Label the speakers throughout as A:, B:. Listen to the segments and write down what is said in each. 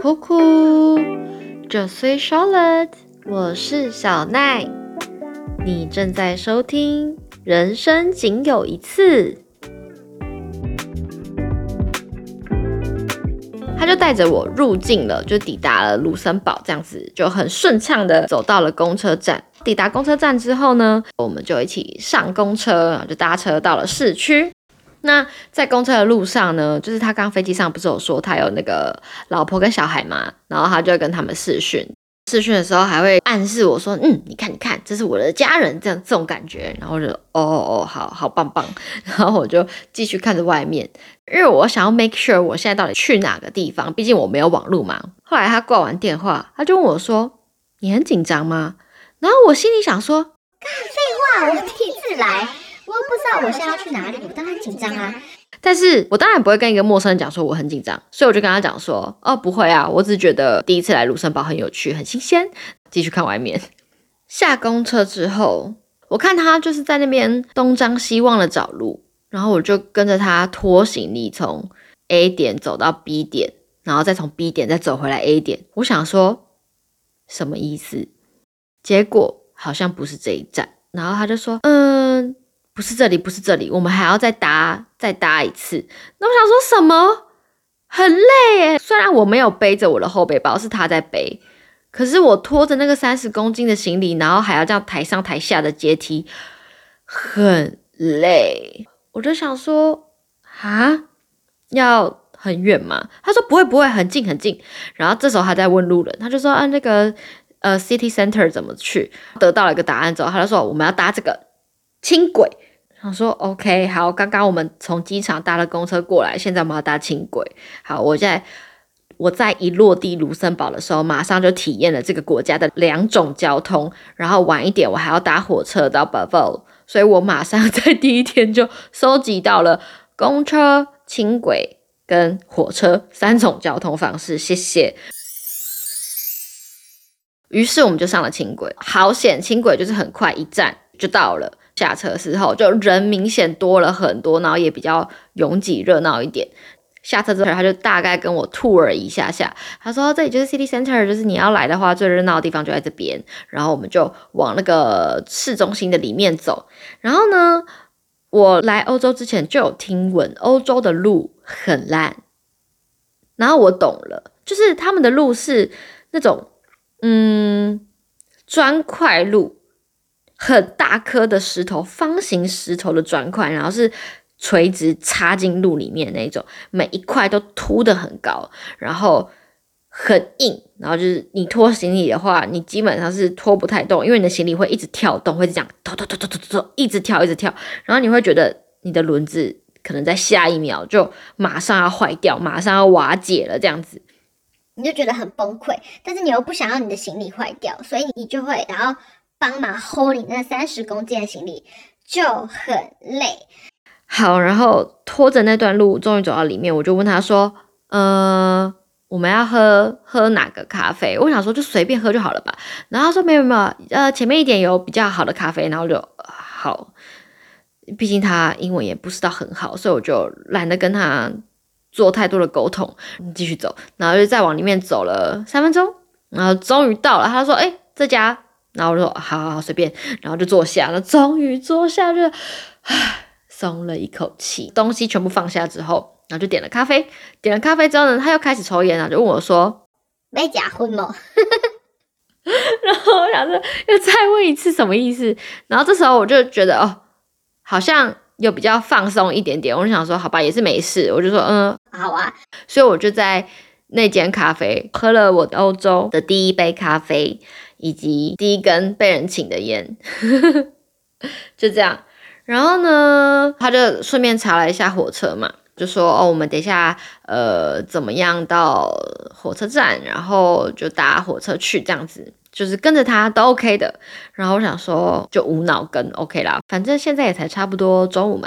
A: 酷酷，这岁 Charlotte，我是小奈，你正在收听《人生仅有一次》。他就带着我入境了，就抵达了卢森堡，这样子就很顺畅的走到了公车站。抵达公车站之后呢，我们就一起上公车，然后就搭车到了市区。那在公车的路上呢，就是他刚飞机上不是有说他有那个老婆跟小孩嘛，然后他就跟他们视讯，视讯的时候还会暗示我说，嗯，你看你看，这是我的家人，这样这种感觉，然后就哦哦，好好棒棒，然后我就继续看着外面，因为我想要 make sure 我现在到底去哪个地方，毕竟我没有网络嘛。后来他挂完电话，他就问我说，你很紧张吗？然后我心里想说，
B: 废话，我第一次来。我不知道我现在要去哪里，我当然紧张啊。
A: 但是我当然不会跟一个陌生人讲说我很紧张，所以我就跟他讲说，哦，不会啊，我只是觉得第一次来卢森堡很有趣，很新鲜。继续看外面。下公车之后，我看他就是在那边东张西望的找路，然后我就跟着他拖行李从 A 点走到 B 点，然后再从 B 点再走回来 A 点。我想说什么意思？结果好像不是这一站，然后他就说，嗯。不是这里，不是这里，我们还要再搭，再搭一次。那我想说什么？很累诶，虽然我没有背着我的后背包，是他在背，可是我拖着那个三十公斤的行李，然后还要这样抬上抬下的阶梯，很累。我就想说，啊，要很远吗？他说不会，不会，很近，很近。然后这时候他在问路人，他就说，啊，那个呃，City Center 怎么去？得到了一个答案之后，他就说，我们要搭这个轻轨。我说 OK，好，刚刚我们从机场搭了公车过来，现在我们要搭轻轨。好，我在我在一落地卢森堡的时候，马上就体验了这个国家的两种交通。然后晚一点我还要搭火车到 b a v o 所以我马上在第一天就收集到了公车、轻轨跟火车三种交通方式。谢谢。于是我们就上了轻轨，好险，轻轨就是很快一站就到了。下车的时候，就人明显多了很多，然后也比较拥挤热闹一点。下车之后，他就大概跟我 tour 一下下，他说这里就是 city center，就是你要来的话，最热闹的地方就在这边。然后我们就往那个市中心的里面走。然后呢，我来欧洲之前就有听闻欧洲的路很烂，然后我懂了，就是他们的路是那种嗯砖块路。很大颗的石头，方形石头的砖块，然后是垂直插进路里面那种，每一块都凸的很高，然后很硬，然后就是你拖行李的话，你基本上是拖不太动，因为你的行李会一直跳动，会这样拖拖拖拖拖拖，一直跳一直跳，然后你会觉得你的轮子可能在下一秒就马上要坏掉，马上要瓦解了这样子，
B: 你就觉得很崩溃，但是你又不想要你的行李坏掉，所以你就会然后。帮忙 hold 你那三十公斤的行李就很累。
A: 好，然后拖着那段路，终于走到里面，我就问他说：“呃，我们要喝喝哪个咖啡？”我想说就随便喝就好了吧。然后他说：“没有没有，呃，前面一点有比较好的咖啡。”然后就好，毕竟他英文也不是到很好，所以我就懒得跟他做太多的沟通，继续走。然后就再往里面走了三分钟，然后终于到了。他说：“哎，这家。”然后我说好好好随便，然后就坐下了。终于坐下，就唉松了一口气。东西全部放下之后，然后就点了咖啡。点了咖啡之后呢，他又开始抽烟了，就问我说：“
B: 没假婚吗？”
A: 然后我想说又再问一次什么意思？然后这时候我就觉得哦，好像又比较放松一点点。我就想说好吧，也是没事。我就说嗯
B: 好啊。
A: 所以我就在那间咖啡喝了我欧洲的第一杯咖啡。以及第一根被人请的烟，就这样。然后呢，他就顺便查了一下火车嘛，就说哦，我们等一下呃怎么样到火车站，然后就搭火车去，这样子就是跟着他都 OK 的。然后我想说就无脑跟 OK 啦，反正现在也才差不多中午嘛。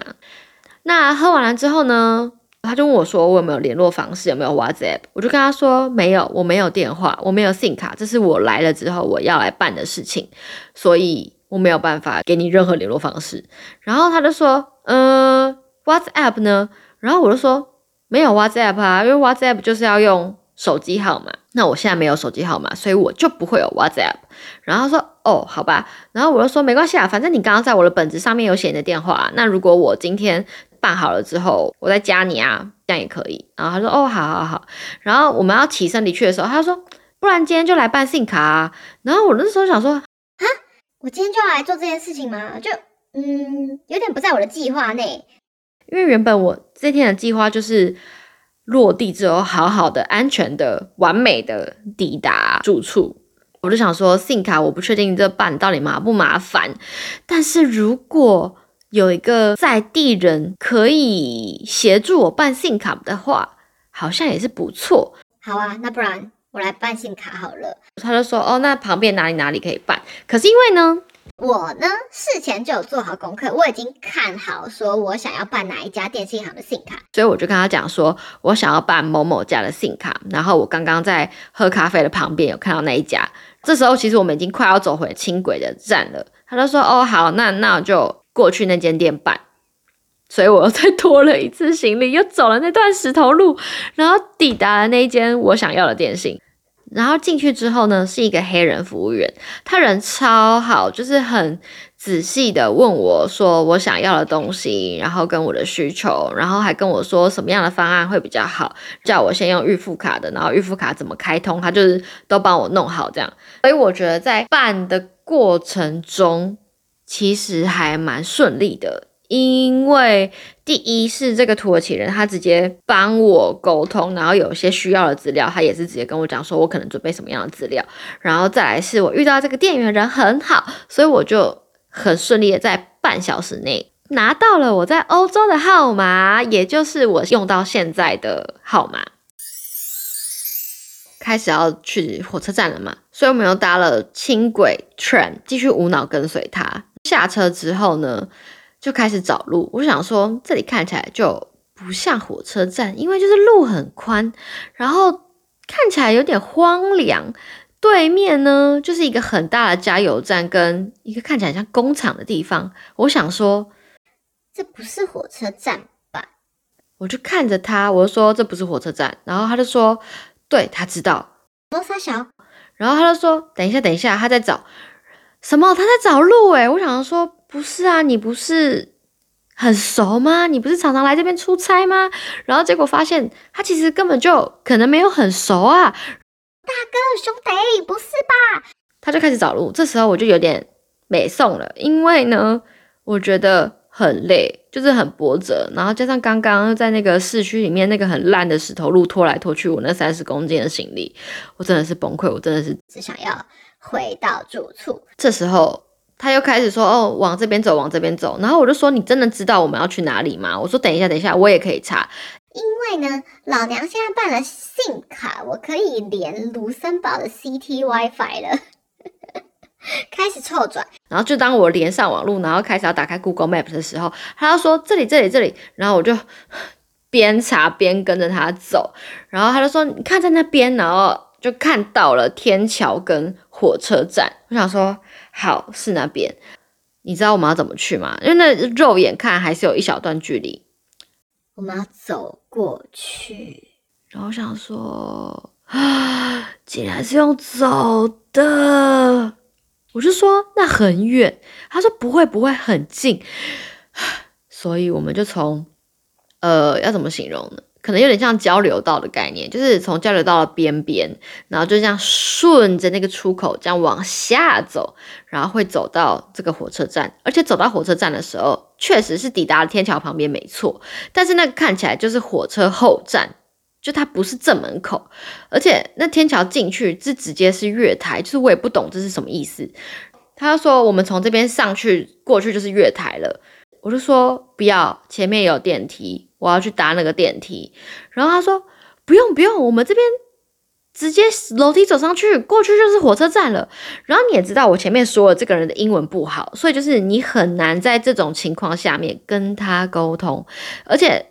A: 那喝完了之后呢？他就问我说：“我有没有联络方式？有没有 WhatsApp？” 我就跟他说：“没有，我没有电话，我没有 SIM 卡，这是我来了之后我要来办的事情，所以我没有办法给你任何联络方式。”然后他就说：“嗯，WhatsApp 呢？”然后我就说：“没有 WhatsApp 啊，因为 WhatsApp 就是要用手机号码。那我现在没有手机号码，所以我就不会有 WhatsApp。然后他说哦，好吧。然后我就说没关系啊，反正你刚刚在我的本子上面有写你的电话。那如果我今天办好了之后，我再加你啊，这样也可以。然后他说哦，好好好。然后我们要起身离去的时候，他就说不然今天就来办信卡啊。然后我那时候想说啊，
B: 我今天就要来做这件事情吗？就嗯，有点不在我的计划内。
A: 因为原本我这天的计划就是落地之后，好好的、安全的、完美的抵达住处。我就想说，信卡我不确定这办到底麻不麻烦，但是如果有一个在地人可以协助我办信卡的话，好像也是不错。
B: 好啊，那不然我来办信卡好了。
A: 他就说，哦，那旁边哪里哪里可以办？可是因为呢。
B: 我呢，事前就有做好功课，我已经看好说我想要办哪一家电信行的信卡，
A: 所以我就跟他讲说，我想要办某某家的信卡。然后我刚刚在喝咖啡的旁边有看到那一家，这时候其实我们已经快要走回轻轨的站了。他就说，哦，好，那那我就过去那间店办。所以我又再拖了一次行李，又走了那段石头路，然后抵达了那间我想要的电信。然后进去之后呢，是一个黑人服务员，他人超好，就是很仔细的问我说我想要的东西，然后跟我的需求，然后还跟我说什么样的方案会比较好，叫我先用预付卡的，然后预付卡怎么开通，他就是都帮我弄好这样。所以我觉得在办的过程中，其实还蛮顺利的。因为第一是这个土耳其人，他直接帮我沟通，然后有些需要的资料，他也是直接跟我讲说，我可能准备什么样的资料，然后再来是我遇到这个店员人很好，所以我就很顺利的在半小时内拿到了我在欧洲的号码，也就是我用到现在的号码。开始要去火车站了嘛，所以我们又搭了轻轨 train，继续无脑跟随他。下车之后呢？就开始找路，我想说这里看起来就不像火车站，因为就是路很宽，然后看起来有点荒凉。对面呢就是一个很大的加油站跟一个看起来像工厂的地方。我想说
B: 这不是火车站吧？
A: 我就看着他，我就说这不是火车站，然后他就说对他知道。
B: 罗沙小，
A: 然后他就说等一下，等一下，他在找什么？他在找路诶，我想说。不是啊，你不是很熟吗？你不是常常来这边出差吗？然后结果发现他其实根本就可能没有很熟啊。
B: 大哥兄弟，不是吧？
A: 他就开始找路，这时候我就有点没送了，因为呢，我觉得很累，就是很波折，然后加上刚刚在那个市区里面那个很烂的石头路拖来拖去，我那三十公斤的行李，我真的是崩溃，我真的是
B: 只想要回到住处。
A: 这时候。他又开始说：“哦，往这边走，往这边走。”然后我就说：“你真的知道我们要去哪里吗？”我说：“等一下，等一下，我也可以查。”
B: 因为呢，老娘现在办了信卡，我可以连卢森堡的 CT WiFi 了。开始凑转，
A: 然后就当我连上网络，然后开始要打开 Google Map 的时候，他就说：“这里，这里，这里。”然后我就 边查边跟着他走，然后他就说：“你看在那边。”然后就看到了天桥跟火车站。我想说。好，是那边。你知道我们要怎么去吗？因为那肉眼看还是有一小段距离。
B: 我们要走过去。
A: 然后想说，啊，竟然是用走的。我就说那很远。他说不会，不会很近。所以我们就从，呃，要怎么形容呢？可能有点像交流道的概念，就是从交流道的边边，然后就这样顺着那个出口这样往下走，然后会走到这个火车站。而且走到火车站的时候，确实是抵达了天桥旁边，没错。但是那个看起来就是火车后站，就它不是正门口。而且那天桥进去是直接是月台，就是我也不懂这是什么意思。他说我们从这边上去过去就是月台了，我就说不要，前面有电梯。我要去搭那个电梯，然后他说不用不用，我们这边直接楼梯走上去，过去就是火车站了。然后你也知道我前面说了这个人的英文不好，所以就是你很难在这种情况下面跟他沟通，而且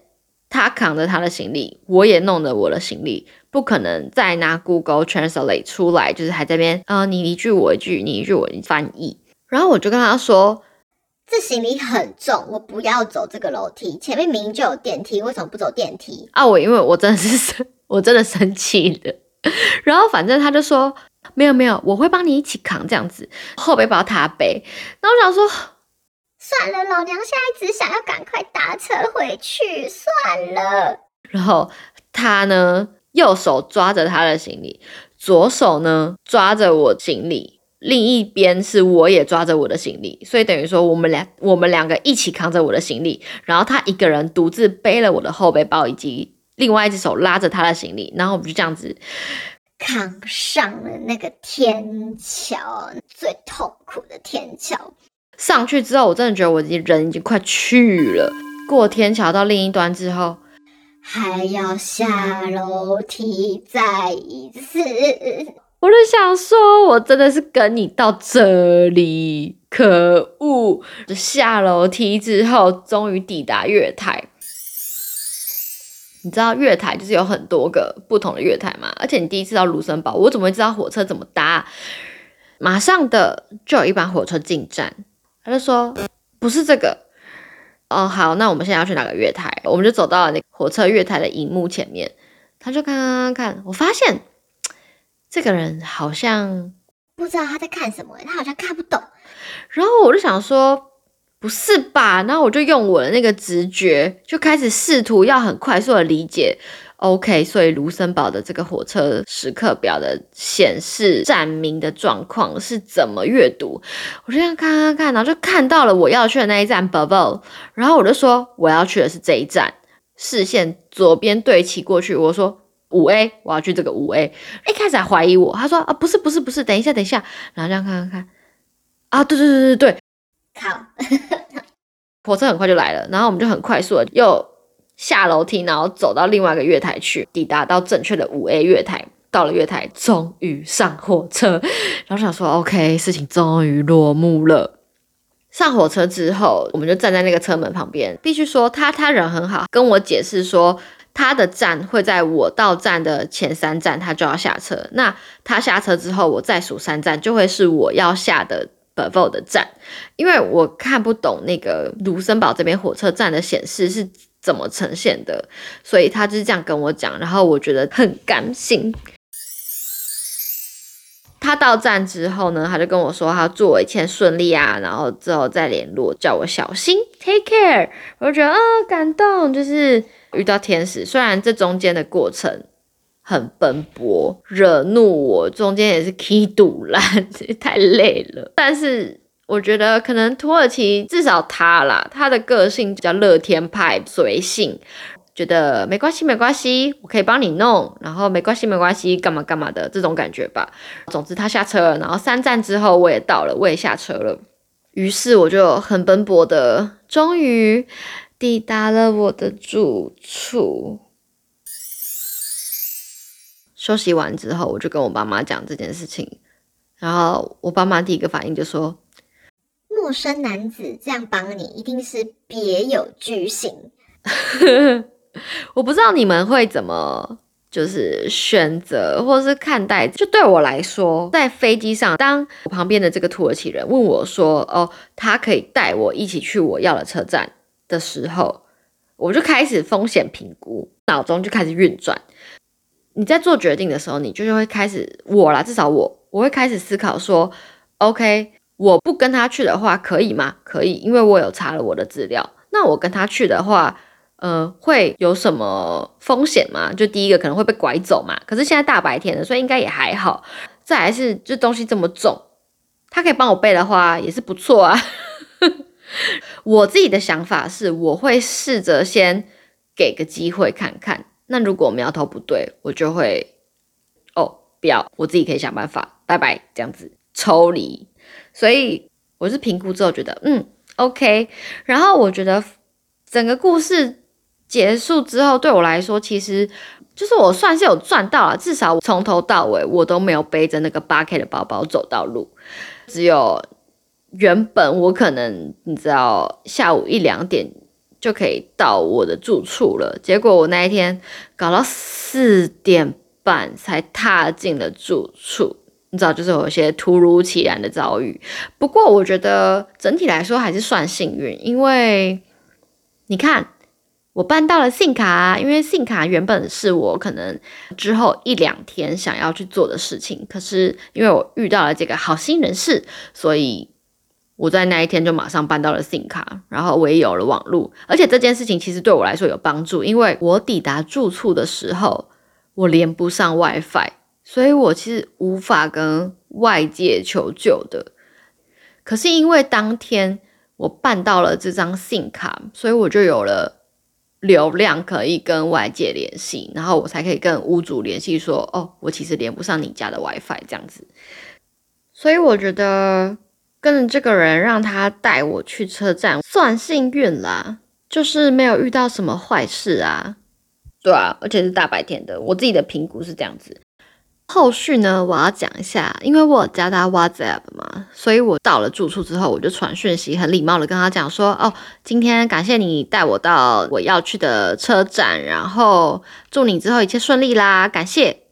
A: 他扛着他的行李，我也弄着我的行李，不可能再拿 Google Translate 出来，就是还在边啊你一句我一句，你一句我一翻译。然后我就跟他说。
B: 这行李很重，我不要走这个楼梯，前面明明就有电梯，为什么不走电梯？
A: 啊，我因为我真的是生，我真的生气了。然后反正他就说没有没有，我会帮你一起扛这样子，后背包他背。然后我想说，
B: 算了，老娘现在只想要赶快搭车回去，算了。
A: 然后他呢，右手抓着他的行李，左手呢抓着我行李，另一边是我也抓着我的行李，所以等于说我们俩我们两个一起扛着我的行李，然后他一个人独自背了我的后背包以及。另外一只手拉着他的行李，然后我们就这样子
B: 扛上了那个天桥，最痛苦的天桥。
A: 上去之后，我真的觉得我已经人已经快去了。过天桥到另一端之后，
B: 还要下楼梯再一次。
A: 我就想说，我真的是跟你到这里，可恶！下楼梯之后，终于抵达月台。你知道月台就是有很多个不同的月台嘛？而且你第一次到卢森堡，我怎么会知道火车怎么搭？马上的就有一班火车进站，他就说不是这个。哦，好，那我们现在要去哪个月台？我们就走到了那火车月台的荧幕前面，他就看看看，我发现这个人好像
B: 不知道他在看什么，他好像看不懂。
A: 然后我就想说。不是吧？然后我就用我的那个直觉，就开始试图要很快速的理解。OK，所以卢森堡的这个火车时刻表的显示站名的状况是怎么阅读？我就这样看看看，然后就看到了我要去的那一站 b u b b l e 然后我就说我要去的是这一站，视线左边对齐过去，我说五 A，我要去这个五 A。一开始还怀疑我，他说啊不是不是不是，等一下等一下，然后这样看看看，啊对对对对对。
B: 好，
A: 火车很快就来了，然后我们就很快速的又下楼梯，然后走到另外一个月台去，抵达到正确的五 A 月台。到了月台，终于上火车，然后想说 OK，事情终于落幕了。上火车之后，我们就站在那个车门旁边。必须说，他他人很好，跟我解释说他的站会在我到站的前三站，他就要下车。那他下车之后，我再数三站，就会是我要下的。b e 的站，因为我看不懂那个卢森堡这边火车站的显示是怎么呈现的，所以他就是这样跟我讲，然后我觉得很甘心。他到站之后呢，他就跟我说他祝我一切顺利啊，然后之后再联络，叫我小心，take care。我就觉得啊，感动，就是遇到天使。虽然这中间的过程。很奔波，惹怒我，中间也是 key 堵烂，太累了。但是我觉得可能土耳其至少他啦，他的个性比较乐天派，随性，觉得没关系没关系，我可以帮你弄，然后没关系没关系，干嘛干嘛的这种感觉吧。总之他下车了，然后三站之后我也到了，我也下车了，于是我就很奔波的，终于抵达了我的住处。休息完之后，我就跟我爸妈讲这件事情，然后我爸妈第一个反应就说：“
B: 陌生男子这样帮你，一定是别有居心。”
A: 我不知道你们会怎么就是选择，或是看待。就对我来说，在飞机上，当我旁边的这个土耳其人问我说：“哦，他可以带我一起去我要的车站”的时候，我就开始风险评估，脑中就开始运转。你在做决定的时候，你就是会开始我啦，至少我我会开始思考说，OK，我不跟他去的话可以吗？可以，因为我有查了我的资料。那我跟他去的话，呃，会有什么风险吗？就第一个可能会被拐走嘛。可是现在大白天的，所以应该也还好。再来是这东西这么重，他可以帮我背的话也是不错啊。我自己的想法是，我会试着先给个机会看看。那如果苗头不对，我就会哦，不要，我自己可以想办法，拜拜，这样子抽离。所以我是评估之后觉得，嗯，OK。然后我觉得整个故事结束之后，对我来说，其实就是我算是有赚到了，至少从头到尾我都没有背着那个八 K 的包包走到路，只有原本我可能你知道下午一两点。就可以到我的住处了。结果我那一天搞到四点半才踏进了住处，你知道，就是有些突如其来的遭遇。不过我觉得整体来说还是算幸运，因为你看。我办到了信卡，因为信卡原本是我可能之后一两天想要去做的事情，可是因为我遇到了这个好心人士，所以我在那一天就马上办到了信卡，然后我也有了网络，而且这件事情其实对我来说有帮助，因为我抵达住处的时候我连不上 WiFi，所以我其实无法跟外界求救的。可是因为当天我办到了这张信卡，所以我就有了。流量可以跟外界联系，然后我才可以跟屋主联系说，哦，我其实连不上你家的 WiFi 这样子。所以我觉得跟这个人让他带我去车站算幸运啦，就是没有遇到什么坏事啊。对啊，而且是大白天的，我自己的评估是这样子。后续呢，我要讲一下，因为我有加他 WhatsApp 嘛，所以我到了住处之后，我就传讯息，很礼貌的跟他讲说，哦，今天感谢你带我到我要去的车站，然后祝你之后一切顺利啦，感谢。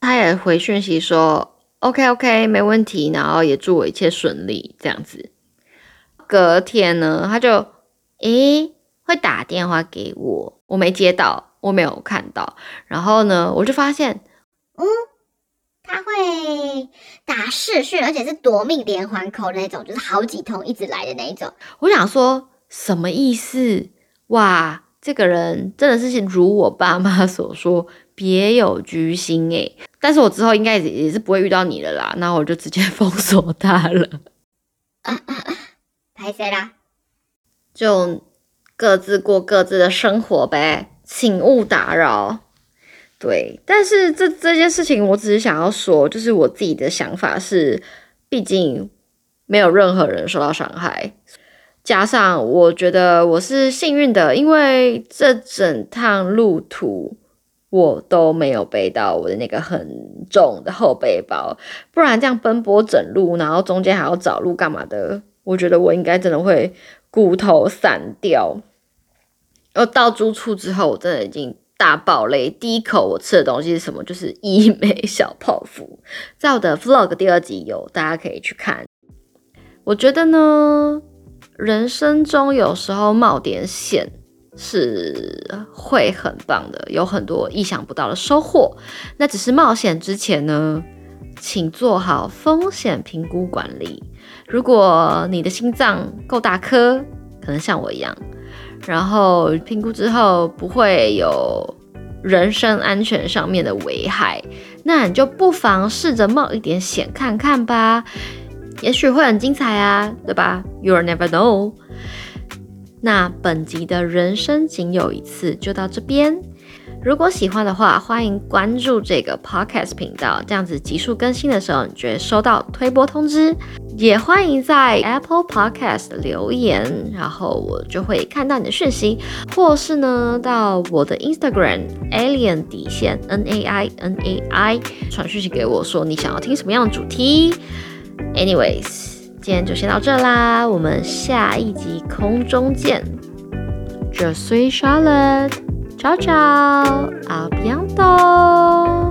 A: 他也回讯息说，OK OK，没问题，然后也祝我一切顺利，这样子。隔天呢，他就，诶，会打电话给我，我没接到，我没有看到，然后呢，我就发现。
B: 嗯，他会打视讯，而且是夺命连环扣那种，就是好几通一直来的那一种。
A: 我想说什么意思？哇，这个人真的是如我爸妈所说，别有居心诶。但是我之后应该也也是不会遇到你了啦，那我就直接封锁他了。
B: 拍谁啦？
A: 就各自过各自的生活呗，请勿打扰。对，但是这这件事情，我只是想要说，就是我自己的想法是，毕竟没有任何人受到伤害，加上我觉得我是幸运的，因为这整趟路途我都没有背到我的那个很重的后背包，不然这样奔波整路，然后中间还要找路干嘛的，我觉得我应该真的会骨头散掉。然后到住处之后，我真的已经。大爆雷！第一口我吃的东西是什么？就是医美小泡芙，在我的 vlog 第二集有，大家可以去看。我觉得呢，人生中有时候冒点险是会很棒的，有很多意想不到的收获。那只是冒险之前呢，请做好风险评估管理。如果你的心脏够大颗，可能像我一样。然后评估之后不会有人身安全上面的危害，那你就不妨试着冒一点险看看吧，也许会很精彩啊，对吧？You'll never know。那本集的人生仅有一次就到这边。如果喜欢的话，欢迎关注这个 podcast 频道，这样子急速更新的时候，你就会收到推播通知。也欢迎在 Apple Podcast 留言，然后我就会看到你的讯息，或是呢到我的 Instagram Alien 底线 N A I N A I 传讯息给我，说你想要听什么样的主题。Anyways，今天就先到这啦，我们下一集空中见。Je suis Charlotte。Ciao ciao, a bientôt